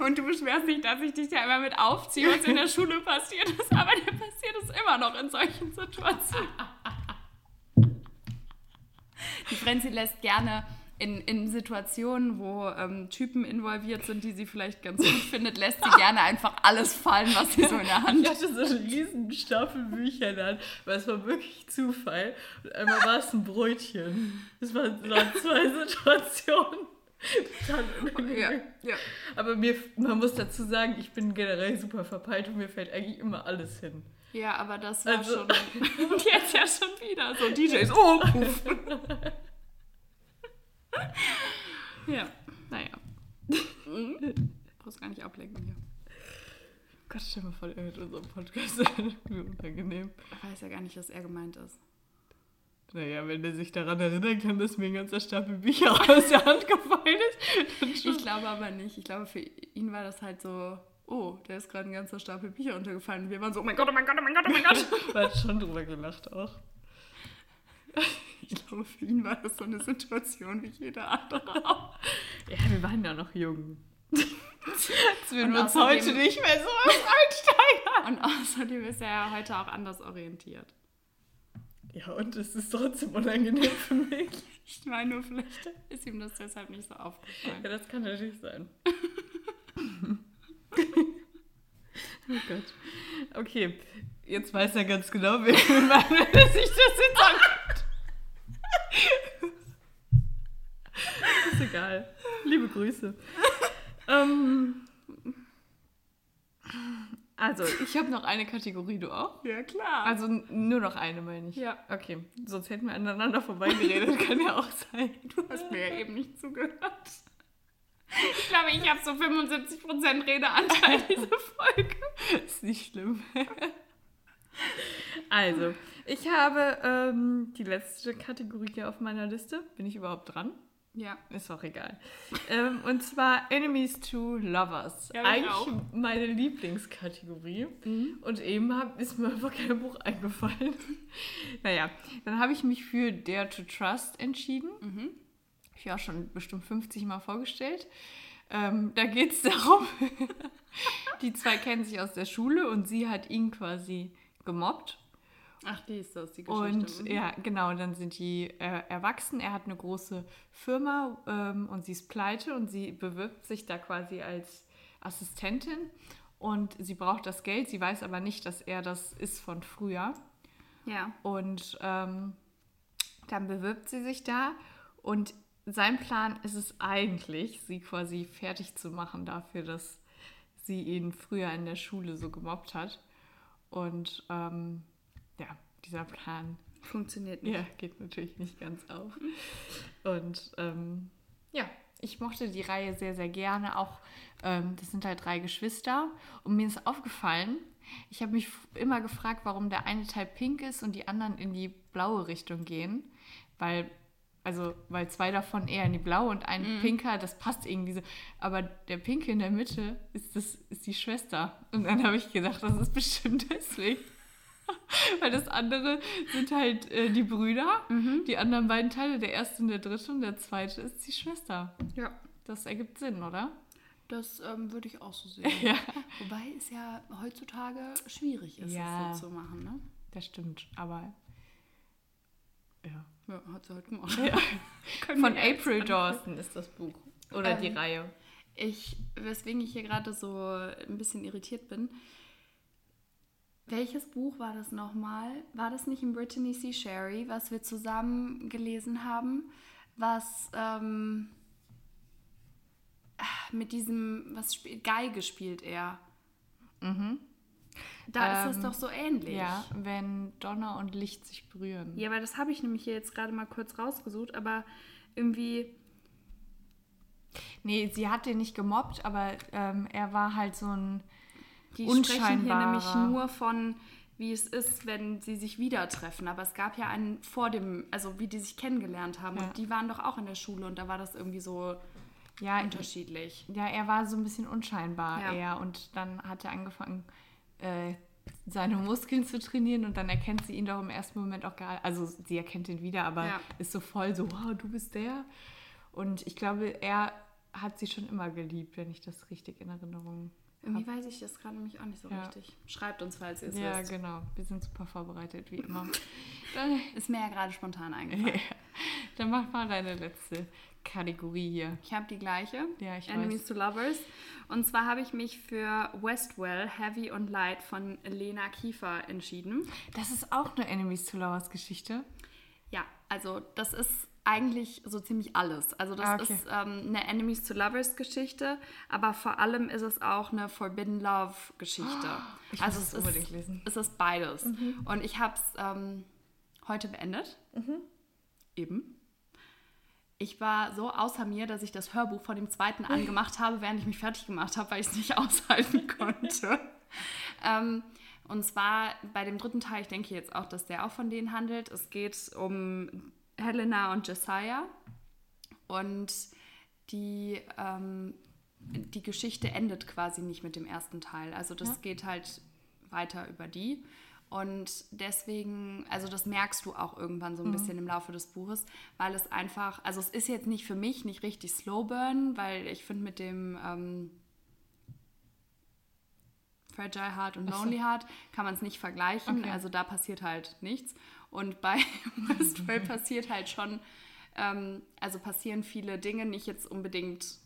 Und du beschwerst dich, dass ich dich da immer mit aufziehe, was in der Schule passiert ist. Aber dir passiert es immer noch in solchen Situationen. Die Frenzy lässt gerne in, in Situationen, wo ähm, Typen involviert sind, die sie vielleicht ganz gut findet, lässt sie gerne einfach alles fallen, was sie so in der Hand hat. Ich hatte so einen riesen Stapel Bücher dann, weil es war wirklich Zufall. Und einmal war es ein Brötchen. Es waren, waren zwei Situationen. Ja, ja. Aber mir, man muss dazu sagen, ich bin generell super verpeilt und mir fällt eigentlich immer alles hin. Ja, aber das war also, schon. [LAUGHS] Und jetzt ja schon wieder. So DJs. Oh, puff. ja, naja. Brauchst gar nicht ablenken hier. Gott, stell mal vor, er hört unseren Podcast. [LAUGHS] Wie unangenehm. Ich weiß ja gar nicht, was er gemeint ist. Naja, wenn er sich daran erinnern kann, dass mir ein ganzer Stapel Bücher [LAUGHS] aus der Hand gefallen ist. Ich glaube aber nicht. Ich glaube, für ihn war das halt so, oh, der ist gerade ein ganzer Stapel Bücher untergefallen. Und wir waren so, oh mein Gott, oh mein Gott, oh mein Gott, oh mein Gott. [LAUGHS] Man hat schon drüber gelacht auch. [LAUGHS] Ich glaube, für ihn war das so eine Situation wie jeder andere auch. Ja, wir waren ja noch jung. Jetzt würden wir uns heute nicht mehr so einsteigern. und außerdem ist er ja heute auch anders orientiert. Ja, und es ist trotzdem unangenehm für mich. Ich meine nur, vielleicht ist ihm das deshalb nicht so aufgefallen. Ja, das kann natürlich sein. [LAUGHS] oh Gott. Okay, jetzt weiß er ganz genau, wer wenn [LAUGHS] sich das jetzt anguckt. [LAUGHS] ist egal. Liebe Grüße. ähm, also, [LAUGHS] ich habe noch eine Kategorie, du auch? Ja, klar. Also nur noch eine, meine ich. Ja. Okay, sonst hätten wir aneinander vorbeigeredet, [LAUGHS] kann ja auch sein. Du hast mir ja eben nicht zugehört. Ich glaube, ich habe so 75% Redeanteil diese Folge. [LAUGHS] Ist nicht schlimm. Also, ich habe ähm, die letzte Kategorie hier auf meiner Liste. Bin ich überhaupt dran? Ja. Ist auch egal. ähm, und zwar Enemies to Lovers. Ja, ich Eigentlich auch. meine Lieblingskategorie. Und eben hab, ist mir einfach kein Buch eingefallen. [LAUGHS] naja, dann habe ich mich für Dare to Trust entschieden. Mhm. Hab Ich auch schon bestimmt 50 Mal vorgestellt. Ähm, da geht es [LAUGHS] darum, die zwei kennen sich aus der Schule und sie hat ihn quasi gemobbt. Ach, die ist das, die Geschichte. Und Mhm. ja, genau, dann sind die äh, erwachsen. Er hat eine große Firma ähm, und sie ist pleite und sie bewirbt sich da quasi als Assistentin und sie braucht das Geld. Sie weiß aber nicht, dass er das ist von früher. Ja. Und ähm, dann bewirbt sie sich da und sein Plan ist es eigentlich, sie quasi fertig zu machen dafür, dass sie ihn früher in der Schule so gemobbt hat. Und ähm, ja, dieser Plan Funktioniert nicht. ja, geht natürlich nicht ganz auf. Und ähm, ja, ich mochte die Reihe sehr, sehr gerne. Auch, ähm, das sind halt drei Geschwister. Und mir ist aufgefallen, ich habe mich immer gefragt, warum der eine Teil pink ist und die anderen in die blaue Richtung gehen. Weil, also, weil zwei davon eher in die blaue und ein pinker, das passt irgendwie so. Aber der pinke in der Mitte ist, das, ist die Schwester. Und dann habe ich gedacht, das ist bestimmt deswegen. [LAUGHS] Weil das andere sind halt äh, die Brüder, die anderen beiden Teile, der erste und der dritte und der zweite ist die Schwester. Ja. Das ergibt Sinn, oder? Das ähm, würde ich auch so sehen. [LAUGHS] Ja. Wobei es ja heutzutage schwierig ist, Ja. das so zu machen, ne? Das stimmt, aber ja. Ja, hat sie halt gemacht. Ja. [LAUGHS] Von April. Dawson ist das Buch. Oder die Ähm, Reihe. Ich, weswegen ich hier gerade so ein bisschen irritiert bin. Welches Buch war das nochmal? War das nicht in Brittany C. Sherry, was wir zusammen gelesen haben? Was ähm, ah, mit diesem, was spielt, Geige spielt er. Da ist das Ähm, doch so ähnlich. Ja, wenn Donner und Licht sich berühren. Ja, weil das habe ich nämlich hier jetzt gerade mal kurz rausgesucht, aber irgendwie. Nee, sie hat den nicht gemobbt, aber ähm, er war halt so ein. Die sprechen hier nämlich nur von, wie es ist, wenn sie sich wieder treffen. Aber es gab ja einen vor dem, also wie die sich kennengelernt haben. Ja. Und die waren doch auch in der Schule und da war das irgendwie so Ja, unterschiedlich. Ja, er war so ein bisschen unscheinbar Ja. eher und dann hat er angefangen, äh, seine Muskeln zu trainieren und dann erkennt sie ihn doch im ersten Moment auch gar Also sie erkennt ihn wieder, aber Ja. ist so voll so, wow, du bist der. Und ich glaube, er hat sie schon immer geliebt, wenn ich das richtig in Erinnerung Irgendwie weiß ich das gerade nämlich auch nicht so Ja. richtig. Schreibt uns, falls ihr es Ja, wisst. genau. Wir sind super vorbereitet, wie immer. [LAUGHS] Ist mir ja gerade spontan eingefallen. dann mach mal deine letzte Kategorie hier. Ich habe die gleiche. Ja, ich Enemies weiß. to Lovers. Und zwar habe ich mich für Westwell, Heavy und Light von Lena Kiefer entschieden. Das ist auch eine Enemies to Lovers Geschichte. Ja, also das ist eigentlich so ziemlich alles. Also das Ah, okay. ist ähm, eine Enemies to Lovers Geschichte, aber vor allem ist es auch eine Forbidden Love Geschichte. [GASPS] Ich also muss es unbedingt ist, lesen. Mhm. es ist beides. Und ich habe es ähm, heute beendet. Mhm. Eben. Ich war so außer mir, dass ich das Hörbuch von dem zweiten [LAUGHS] angemacht habe, während ich mich fertig gemacht habe, weil ich es nicht [LAUGHS] aushalten [LAUGHS] konnte. ähm, und zwar bei dem dritten Teil, ich denke jetzt auch, dass der auch von denen handelt. Es geht um Helena und Josiah. Und die, ähm, die Geschichte endet quasi nicht mit dem ersten Teil. Also das Ja. geht halt weiter über die. Und deswegen, also das merkst du auch irgendwann so ein bisschen im Laufe des Buches, weil es einfach, also es ist jetzt nicht für mich nicht richtig Slow Burn, weil ich finde mit dem ähm, Fragile Heart und Lonely Heart kann man es nicht vergleichen. Okay. Also da passiert halt nichts. Und bei [LAUGHS] Westworld passiert halt schon, ähm, also passieren viele Dinge, nicht jetzt unbedingt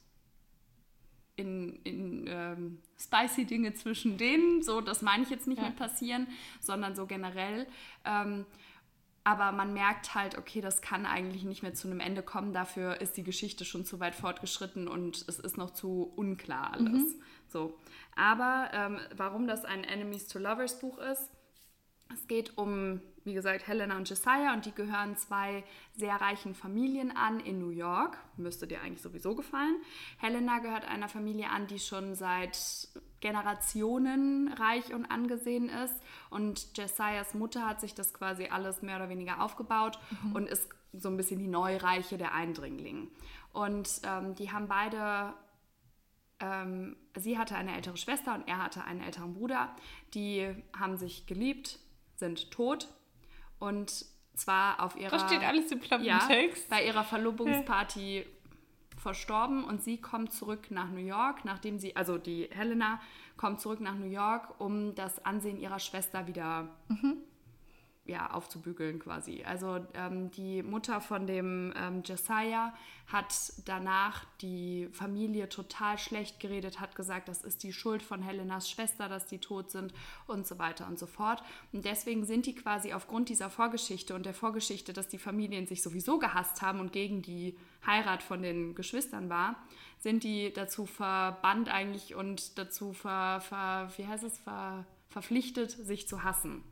in, in ähm, spicy Dinge zwischen denen, so das meine ich jetzt nicht Ja. mit passieren, sondern so generell. Ähm, aber man merkt halt, okay, das kann eigentlich nicht mehr zu einem Ende kommen. Dafür ist die Geschichte schon zu weit fortgeschritten und es ist noch zu unklar alles. So. Aber ähm, warum das ein Enemies to Lovers Buch ist, es geht um, wie gesagt, Helena und Josiah und die gehören zwei sehr reichen Familien an in New York. Müsste dir eigentlich sowieso gefallen. Helena gehört einer Familie an, die schon seit Generationen reich und angesehen ist. Und Josiahs Mutter hat sich das quasi alles mehr oder weniger aufgebaut und ist so ein bisschen die Neureiche der Eindringling. Und ähm, die haben beide ähm, sie hatte eine ältere Schwester und er hatte einen älteren Bruder. Die haben sich geliebt, sind tot. Und zwar auf ihrer Das steht alles im ja, Klappentext. bei ihrer Verlobungsparty verstorben und sie kommt zurück nach New York, nachdem sie, also die Helena kommt zurück nach New York, um das Ansehen ihrer Schwester wieder ja, aufzubügeln quasi. Also ähm, die Mutter von dem ähm, Josiah hat danach die Familie total schlecht geredet, hat gesagt, das ist die Schuld von Helenas Schwester, dass die tot sind und so weiter und so fort. Und deswegen sind die quasi aufgrund dieser Vorgeschichte und der Vorgeschichte, dass die Familien sich sowieso gehasst haben und gegen die Heirat von den Geschwistern war, sind die dazu verbannt eigentlich und dazu ver, ver, wie heißt es, ver, verpflichtet, sich zu hassen.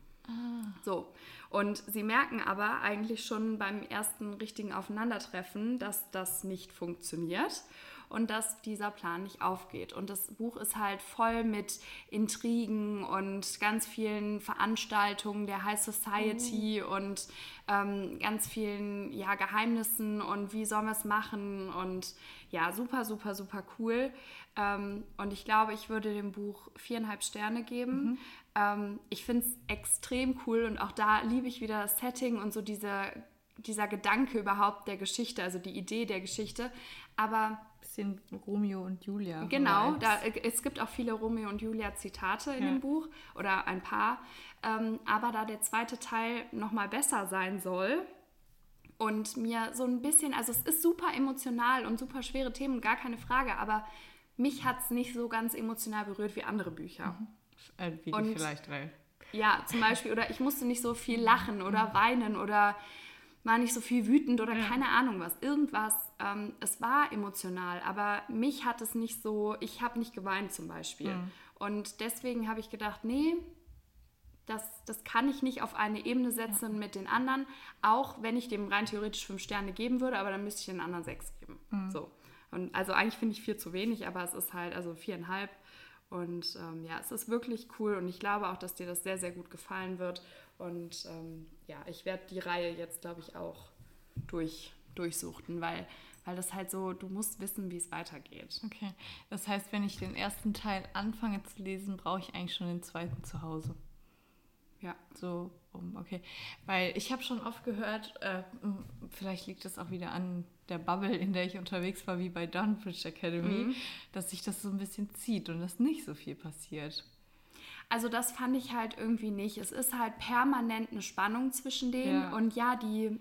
So. Und sie merken aber eigentlich schon beim ersten richtigen Aufeinandertreffen, dass das nicht funktioniert und dass dieser Plan nicht aufgeht. Und das Buch ist halt voll mit Intrigen und ganz vielen Veranstaltungen der High Society und ähm, ganz vielen ja, Geheimnissen und wie sollen wir es machen und ja, super, super, super cool. Ähm, und ich glaube, ich würde dem Buch viereinhalb Sterne geben. Ähm, ich finde es extrem cool und auch da liebe ich wieder das Setting und so diese, dieser Gedanke überhaupt der Geschichte, also die Idee der Geschichte. Aber Bisschen Romeo und Julia. Genau, da, es gibt auch viele Romeo und Julia Zitate in Ja. dem Buch oder ein paar. Ähm, aber da der zweite Teil nochmal besser sein soll und mir so ein bisschen, also es ist super emotional und super schwere Themen, gar keine Frage, aber mich hat es nicht so ganz emotional berührt wie andere Bücher. Äh, wie Und- vielleicht, weil. Ja, zum Beispiel, oder ich musste nicht so viel lachen oder weinen oder war nicht so viel wütend oder keine Ahnung was. Irgendwas. Ähm, es war emotional, aber mich hat es nicht so, ich habe nicht geweint zum Beispiel. Und deswegen habe ich gedacht, nee, das, das kann ich nicht auf eine Ebene setzen mit den anderen, auch wenn ich dem rein theoretisch fünf Sterne geben würde, aber dann müsste ich den anderen sechs geben. So. Und also eigentlich finde ich vier zu wenig, aber es ist halt also viereinhalb. Und ähm, ja, es ist wirklich cool und ich glaube auch, dass dir das sehr, sehr gut gefallen wird. Und ähm, ja, ich werde die Reihe jetzt, glaube ich, auch durch, durchsuchten, weil, weil das halt so, du musst wissen, wie es weitergeht. Okay. Das heißt, wenn ich den ersten Teil anfange zu lesen, brauche ich eigentlich schon den zweiten zu Hause. Ja. So, um, okay. Weil ich habe schon oft gehört, äh, vielleicht liegt das auch wieder an der Bubble, in der ich unterwegs war, wie bei Dunbridge Academy, dass sich das so ein bisschen zieht und dass nicht so viel passiert. Also das fand ich halt irgendwie nicht. Es ist halt permanent eine Spannung zwischen denen. Ja. Und ja, die,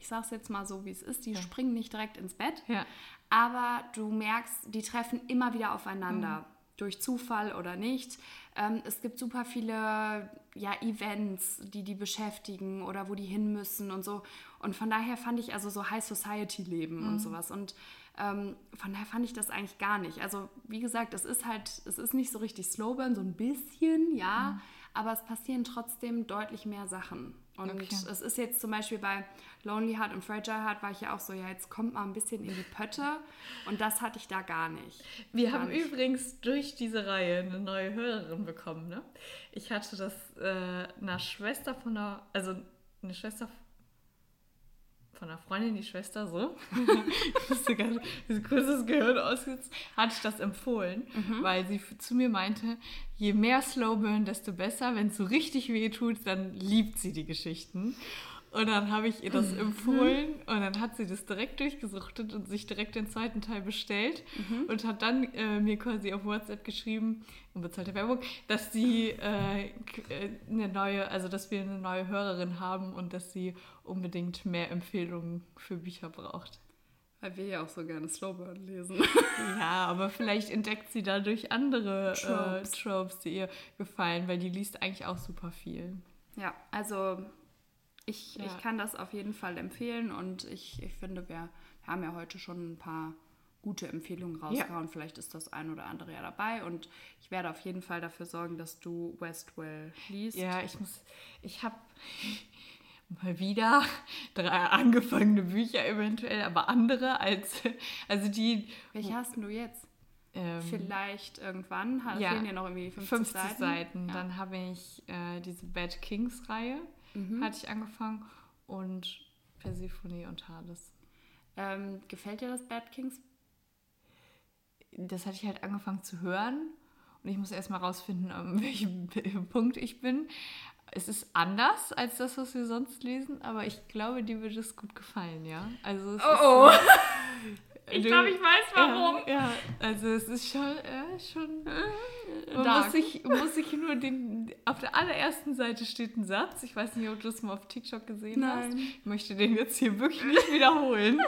ich sag's jetzt mal so, wie es ist, die springen nicht direkt ins Bett. Ja. Aber du merkst, die treffen immer wieder aufeinander. Durch Zufall oder nicht. Ähm, es gibt super viele ja, Events, die die beschäftigen oder wo die hin müssen und so. Und von daher fand ich also so High Society Leben und sowas. Und ähm, von daher fand ich das eigentlich gar nicht. Also wie gesagt, es ist halt, es ist nicht so richtig Slowburn, so ein bisschen, ja. Aber es passieren trotzdem deutlich mehr Sachen. Und Okay. es ist jetzt zum Beispiel bei Lonely Heart und Fragile Heart war ich ja auch so, ja, jetzt kommt mal ein bisschen in die Pötte. Und das hatte ich da gar nicht. Wir Gar haben nicht. übrigens durch diese Reihe eine neue Hörerin bekommen. Ne? Ich hatte das äh, einer Schwester von einer, also eine Schwester von einer Freundin, die Schwester so. [LAUGHS] das Gehirn ausgesetzt, hatte ich das empfohlen, weil sie zu mir meinte, je mehr Slowburn, desto besser. Wenn es so richtig weh tut, dann liebt sie die Geschichten. Und dann habe ich ihr das empfohlen und dann hat sie das direkt durchgesuchtet und sich direkt den zweiten Teil bestellt und hat dann äh, mir quasi auf WhatsApp geschrieben, unbezahlte Werbung, dass sie äh, äh, eine neue, also dass wir eine neue Hörerin haben und dass sie unbedingt mehr Empfehlungen für Bücher braucht. Weil wir ja auch so gerne Slowburn lesen. Ja, aber vielleicht entdeckt sie dadurch andere Tropes, Tropes. äh, Tropes die ihr gefallen, weil die liest eigentlich auch super viel. Ja, also ich, Ja. ich kann das auf jeden Fall empfehlen und ich, ich finde, wir haben ja heute schon ein paar gute Empfehlungen rausgehauen. Vielleicht ist das ein oder andere ja dabei und ich werde auf jeden Fall dafür sorgen, dass du Westwell liest. Ja, ich muss, ich habe [LAUGHS] mal wieder drei angefangene Bücher eventuell, aber andere als, also die Welche hast denn du jetzt? ähm, Vielleicht irgendwann. Ha- ja, Fehlen dir noch irgendwie 50, 50 Seiten. Seiten. Ja. Dann habe ich äh, diese Bad Kings Reihe, Mhm. hatte ich angefangen und Persephone und Hades. Ähm, gefällt dir das Bad Kings? das hatte ich halt angefangen zu hören und ich muss erstmal rausfinden, [LAUGHS] an welchem Punkt ich bin. Es ist anders als das, was wir sonst lesen, aber ich glaube, dir würde es gut gefallen, ja. Also es Oh, ist, [LAUGHS] ich glaube, ich weiß warum. Ja, ja, also es ist schon, ja, schon. [LAUGHS] Man Dark. muss sich, muss sich nur den. Auf der allerersten Seite steht ein Satz. Ich weiß nicht, ob du das mal auf TikTok gesehen hast. Nein. Ich möchte den jetzt hier wirklich nicht wiederholen.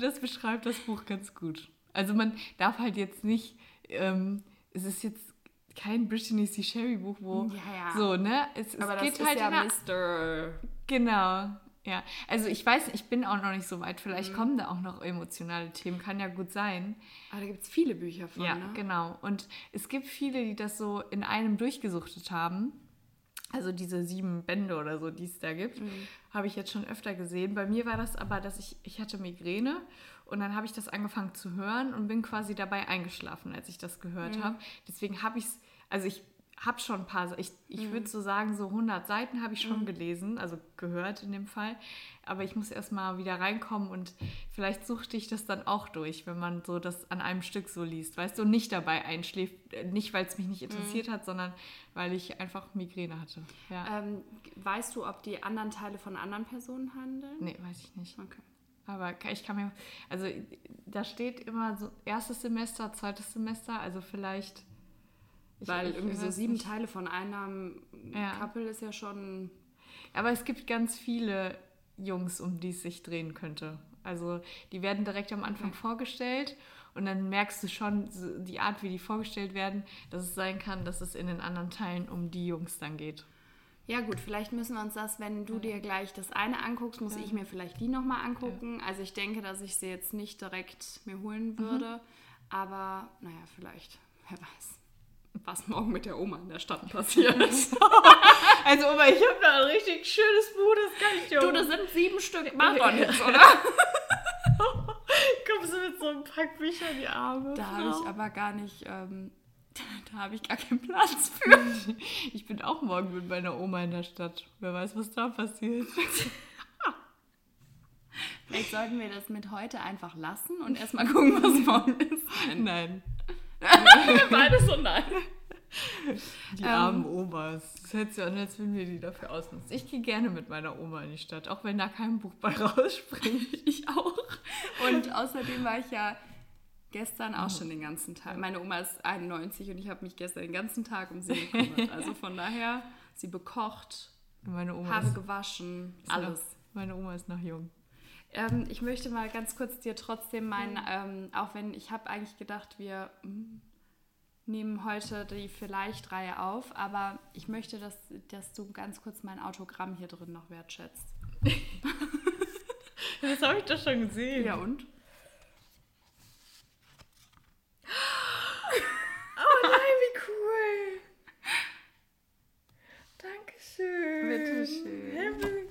Das beschreibt das Buch ganz gut. Also man darf halt jetzt nicht. Ähm, es ist jetzt kein Brittany C. Sherry Buch, wo Ja, ja. so ne. Es, es Aber geht das ist halt ja Mr. Genau. Ja, also ich weiß, ich bin auch noch nicht so weit. Vielleicht Mhm. kommen da auch noch emotionale Themen, kann ja gut sein. Aber da gibt es viele Bücher von, ja, ne? genau. Und es gibt viele, die das so in einem durchgesuchtet haben. Also diese sieben Bände oder so, die es da gibt, Mhm. habe ich jetzt schon öfter gesehen. Bei mir war das aber, dass ich, ich hatte Migräne und dann habe ich das angefangen zu hören und bin quasi dabei eingeschlafen, als ich das gehört Mhm. habe. Deswegen habe ich es, also ich habe schon ein paar, ich, ich Mhm. würde so sagen, so 100 Seiten habe ich schon gelesen, also gehört in dem Fall. Aber ich muss erst mal wieder reinkommen und vielleicht suchte ich das dann auch durch, wenn man so das an einem Stück so liest, weißt du, und nicht dabei einschläft. Äh, Nicht, weil es mich nicht Mhm. interessiert hat, sondern weil ich einfach Migräne hatte. Ja. Ähm, weißt du, ob die anderen Teile von anderen Personen handeln? Nee, weiß ich nicht. Okay. Aber ich kann mir, also da steht immer so erstes Semester, zweites Semester, also vielleicht. Ich- Weil irgendwie so sieben nicht. Teile von einem Ja. Couple ist ja schon. Aber es gibt ganz viele Jungs, um die es sich drehen könnte. Also die werden direkt am Anfang vorgestellt und dann merkst du schon die Art, wie die vorgestellt werden, dass es sein kann, dass es in den anderen Teilen um die Jungs dann geht. Ja gut, vielleicht müssen wir uns das, wenn du dir gleich das eine anguckst, muss ich mir vielleicht die nochmal angucken. Also ich denke, dass ich sie jetzt nicht direkt mir holen würde. Aber naja, vielleicht, wer weiß, was morgen mit der Oma in der Stadt passiert. [LAUGHS] Also, aber ich habe da ein richtig schönes Buch, das kann ich dir du, das sind sieben Stück [LAUGHS] Marathon jetzt, oder? kommst du mit so einem Pack Bücher in die Arme. Da habe Frau? ich aber gar nicht, ähm, [LAUGHS] da habe ich gar keinen Platz für. Ich bin auch morgen mit meiner Oma in der Stadt. Wer weiß, was da passiert. Vielleicht sollten wir das mit heute einfach lassen und erstmal gucken, was morgen ist. Nein. [LAUGHS] Beides so nein. Die Ähm. armen Omas. Das hört sich an, als würden wir die dafür ausnutzen. Ich gehe gerne mit meiner Oma in die Stadt, auch wenn da kein Buch bei [LAUGHS] rausspringt. Ich auch. Und außerdem war ich ja gestern auch schon den ganzen Tag. Meine Oma ist 91 und ich habe mich gestern den ganzen Tag um sie gekümmert. Also von daher, sie bekocht, Meine Oma, Haare gewaschen, alles. Noch, meine Oma ist noch jung. Ähm, ich möchte mal ganz kurz dir trotzdem meinen, ähm, auch wenn ich habe eigentlich gedacht, wir mm, nehmen heute die Vielleicht-Reihe auf, aber ich möchte, dass, dass du ganz kurz mein Autogramm hier drin noch wertschätzt. [LAUGHS] Das habe ich doch schon gesehen. Ja und? Oh nein, wie cool. Dankeschön. Bitteschön.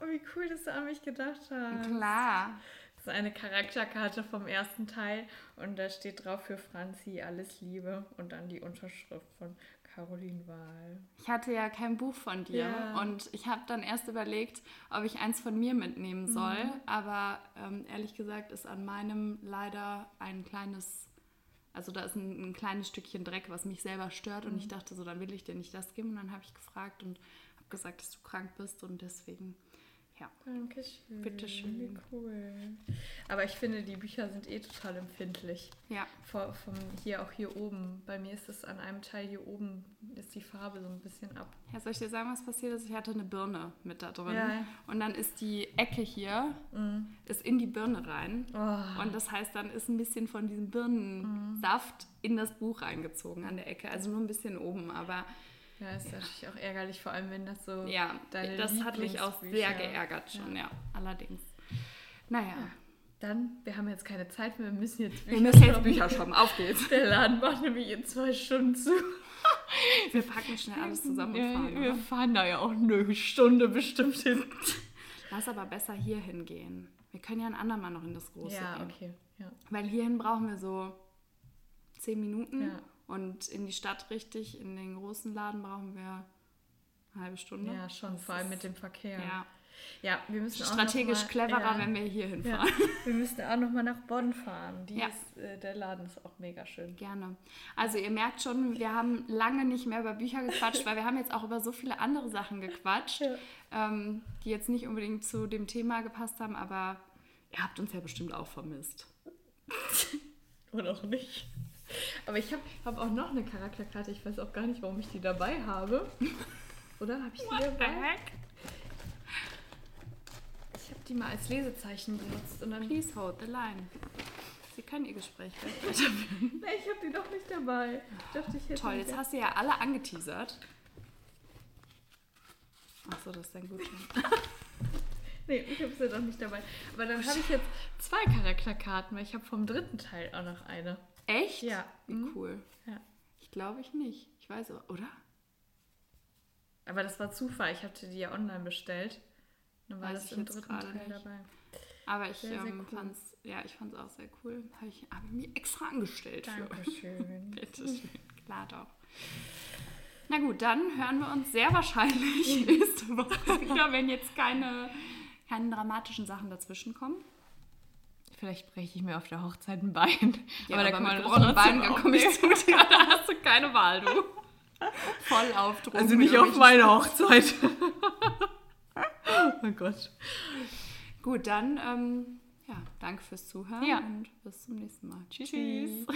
Oh, Wie cool, dass du an mich gedacht hast. Klar. Das ist eine Charakterkarte vom ersten Teil und da steht drauf für Franzi alles Liebe und dann die Unterschrift von Caroline Wahl. Ich hatte ja kein Buch von dir Ja. und ich habe dann erst überlegt, ob ich eins von mir mitnehmen soll. Aber ähm, ehrlich gesagt ist an meinem leider ein kleines, also da ist ein, ein kleines Stückchen Dreck, was mich selber stört. Und ich dachte so, dann will ich dir nicht das geben. Und dann habe ich gefragt und habe gesagt, dass du krank bist und deswegen, Ja. Dankeschön. Bitteschön. Cool. Aber ich finde, die Bücher sind eh total empfindlich. Ja. Vor, vom, hier auch hier oben. Bei mir ist es an einem Teil hier oben, ist die Farbe so ein bisschen ab. Ja, soll ich dir sagen, was passiert ist? Ich hatte eine Birne mit da drin. Ja. Mhm. Und dann ist die Ecke hier, ist in die Birne rein. Oh. Und das heißt, dann ist ein bisschen von diesem Birnensaft in das Buch reingezogen an der Ecke. Also nur ein bisschen oben, aber Ja, ist natürlich auch ärgerlich, vor allem wenn das so ja, deine das hat mich auch sehr geärgert schon, ja, allerdings. Naja, Dann, wir haben jetzt keine Zeit mehr, wir müssen jetzt wir müssen jetzt. Bücher shoppen, auf geht's. Der Laden macht nämlich in zwei Stunden zu. [LAUGHS] Wir packen schnell alles zusammen und Ja, fahren. wir oder? fahren da ja auch eine Stunde bestimmt hin. Lass aber besser hier hingehen. Wir können ja ein andermal noch in das Große Ja, gehen. okay. Ja. Weil hierhin brauchen wir so zehn Minuten Ja. Und in die Stadt richtig, in den großen Laden brauchen wir eine halbe Stunde. ja, schon, Das vor allem mit dem Verkehr. Ja, Ja, wir müssen strategisch mal, cleverer, ja, wenn wir hier hinfahren. ja, wir müssen auch noch mal nach Bonn fahren. Die Ja. ist, äh, der Laden ist auch mega schön. Gerne. Also ihr merkt schon, wir haben lange nicht mehr über Bücher gequatscht, [LAUGHS] weil wir haben jetzt auch über so viele andere Sachen gequatscht, ähm, die jetzt nicht unbedingt zu dem Thema gepasst haben, aber ihr habt uns ja bestimmt auch vermisst. Oder auch nicht. Aber ich habe hab auch noch eine Charakterkarte. Ich weiß auch gar nicht, warum ich die dabei habe. Oder habe ich die dabei? Ich habe die mal als Lesezeichen benutzt. Und dann, Please hold the line. Sie können ihr Gespräch [LAUGHS] weiterführen. ich habe die doch nicht dabei. Ich dachte, ich Toll, jetzt hast du ja alle angeteasert. Achso, das ist dein Gutschein. [LAUGHS] Nee, ich habe sie doch nicht dabei. Aber dann habe ich jetzt zwei Charakterkarten, weil ich habe vom dritten Teil auch noch eine. Echt? Ja. Wie Mhm. cool. Ja. Ich glaube ich nicht. Ich weiß aber, oder? Aber das war Zufall. Ich hatte die ja online bestellt. Dann war Weiß das ich im dritten Teil nicht. dabei. Aber ich Sehr, sehr ähm, cool. fand's, ja, ich fand's auch sehr cool. Habe ich, hab ich mir extra angestellt für. Dankeschön. [LAUGHS] Bitte schön. Klar doch. Na gut, dann hören wir uns sehr wahrscheinlich [LAUGHS] nächste Woche wieder, wenn jetzt keine, keine dramatischen Sachen dazwischen kommen. Vielleicht breche ich mir auf der Hochzeit ein Bein. [LAUGHS] Ja, aber da aber kann mit man gebrochenen trotzdem Beinen komme ich zu dir, [LAUGHS] da hast du keine Wahl, du. Voll auf Drogen Also nicht auf meine Hochzeit. [LAUGHS] oh Gott. Gut, dann ähm, ja, danke fürs Zuhören Ja. und bis zum nächsten Mal. Tschüss. Tschüss.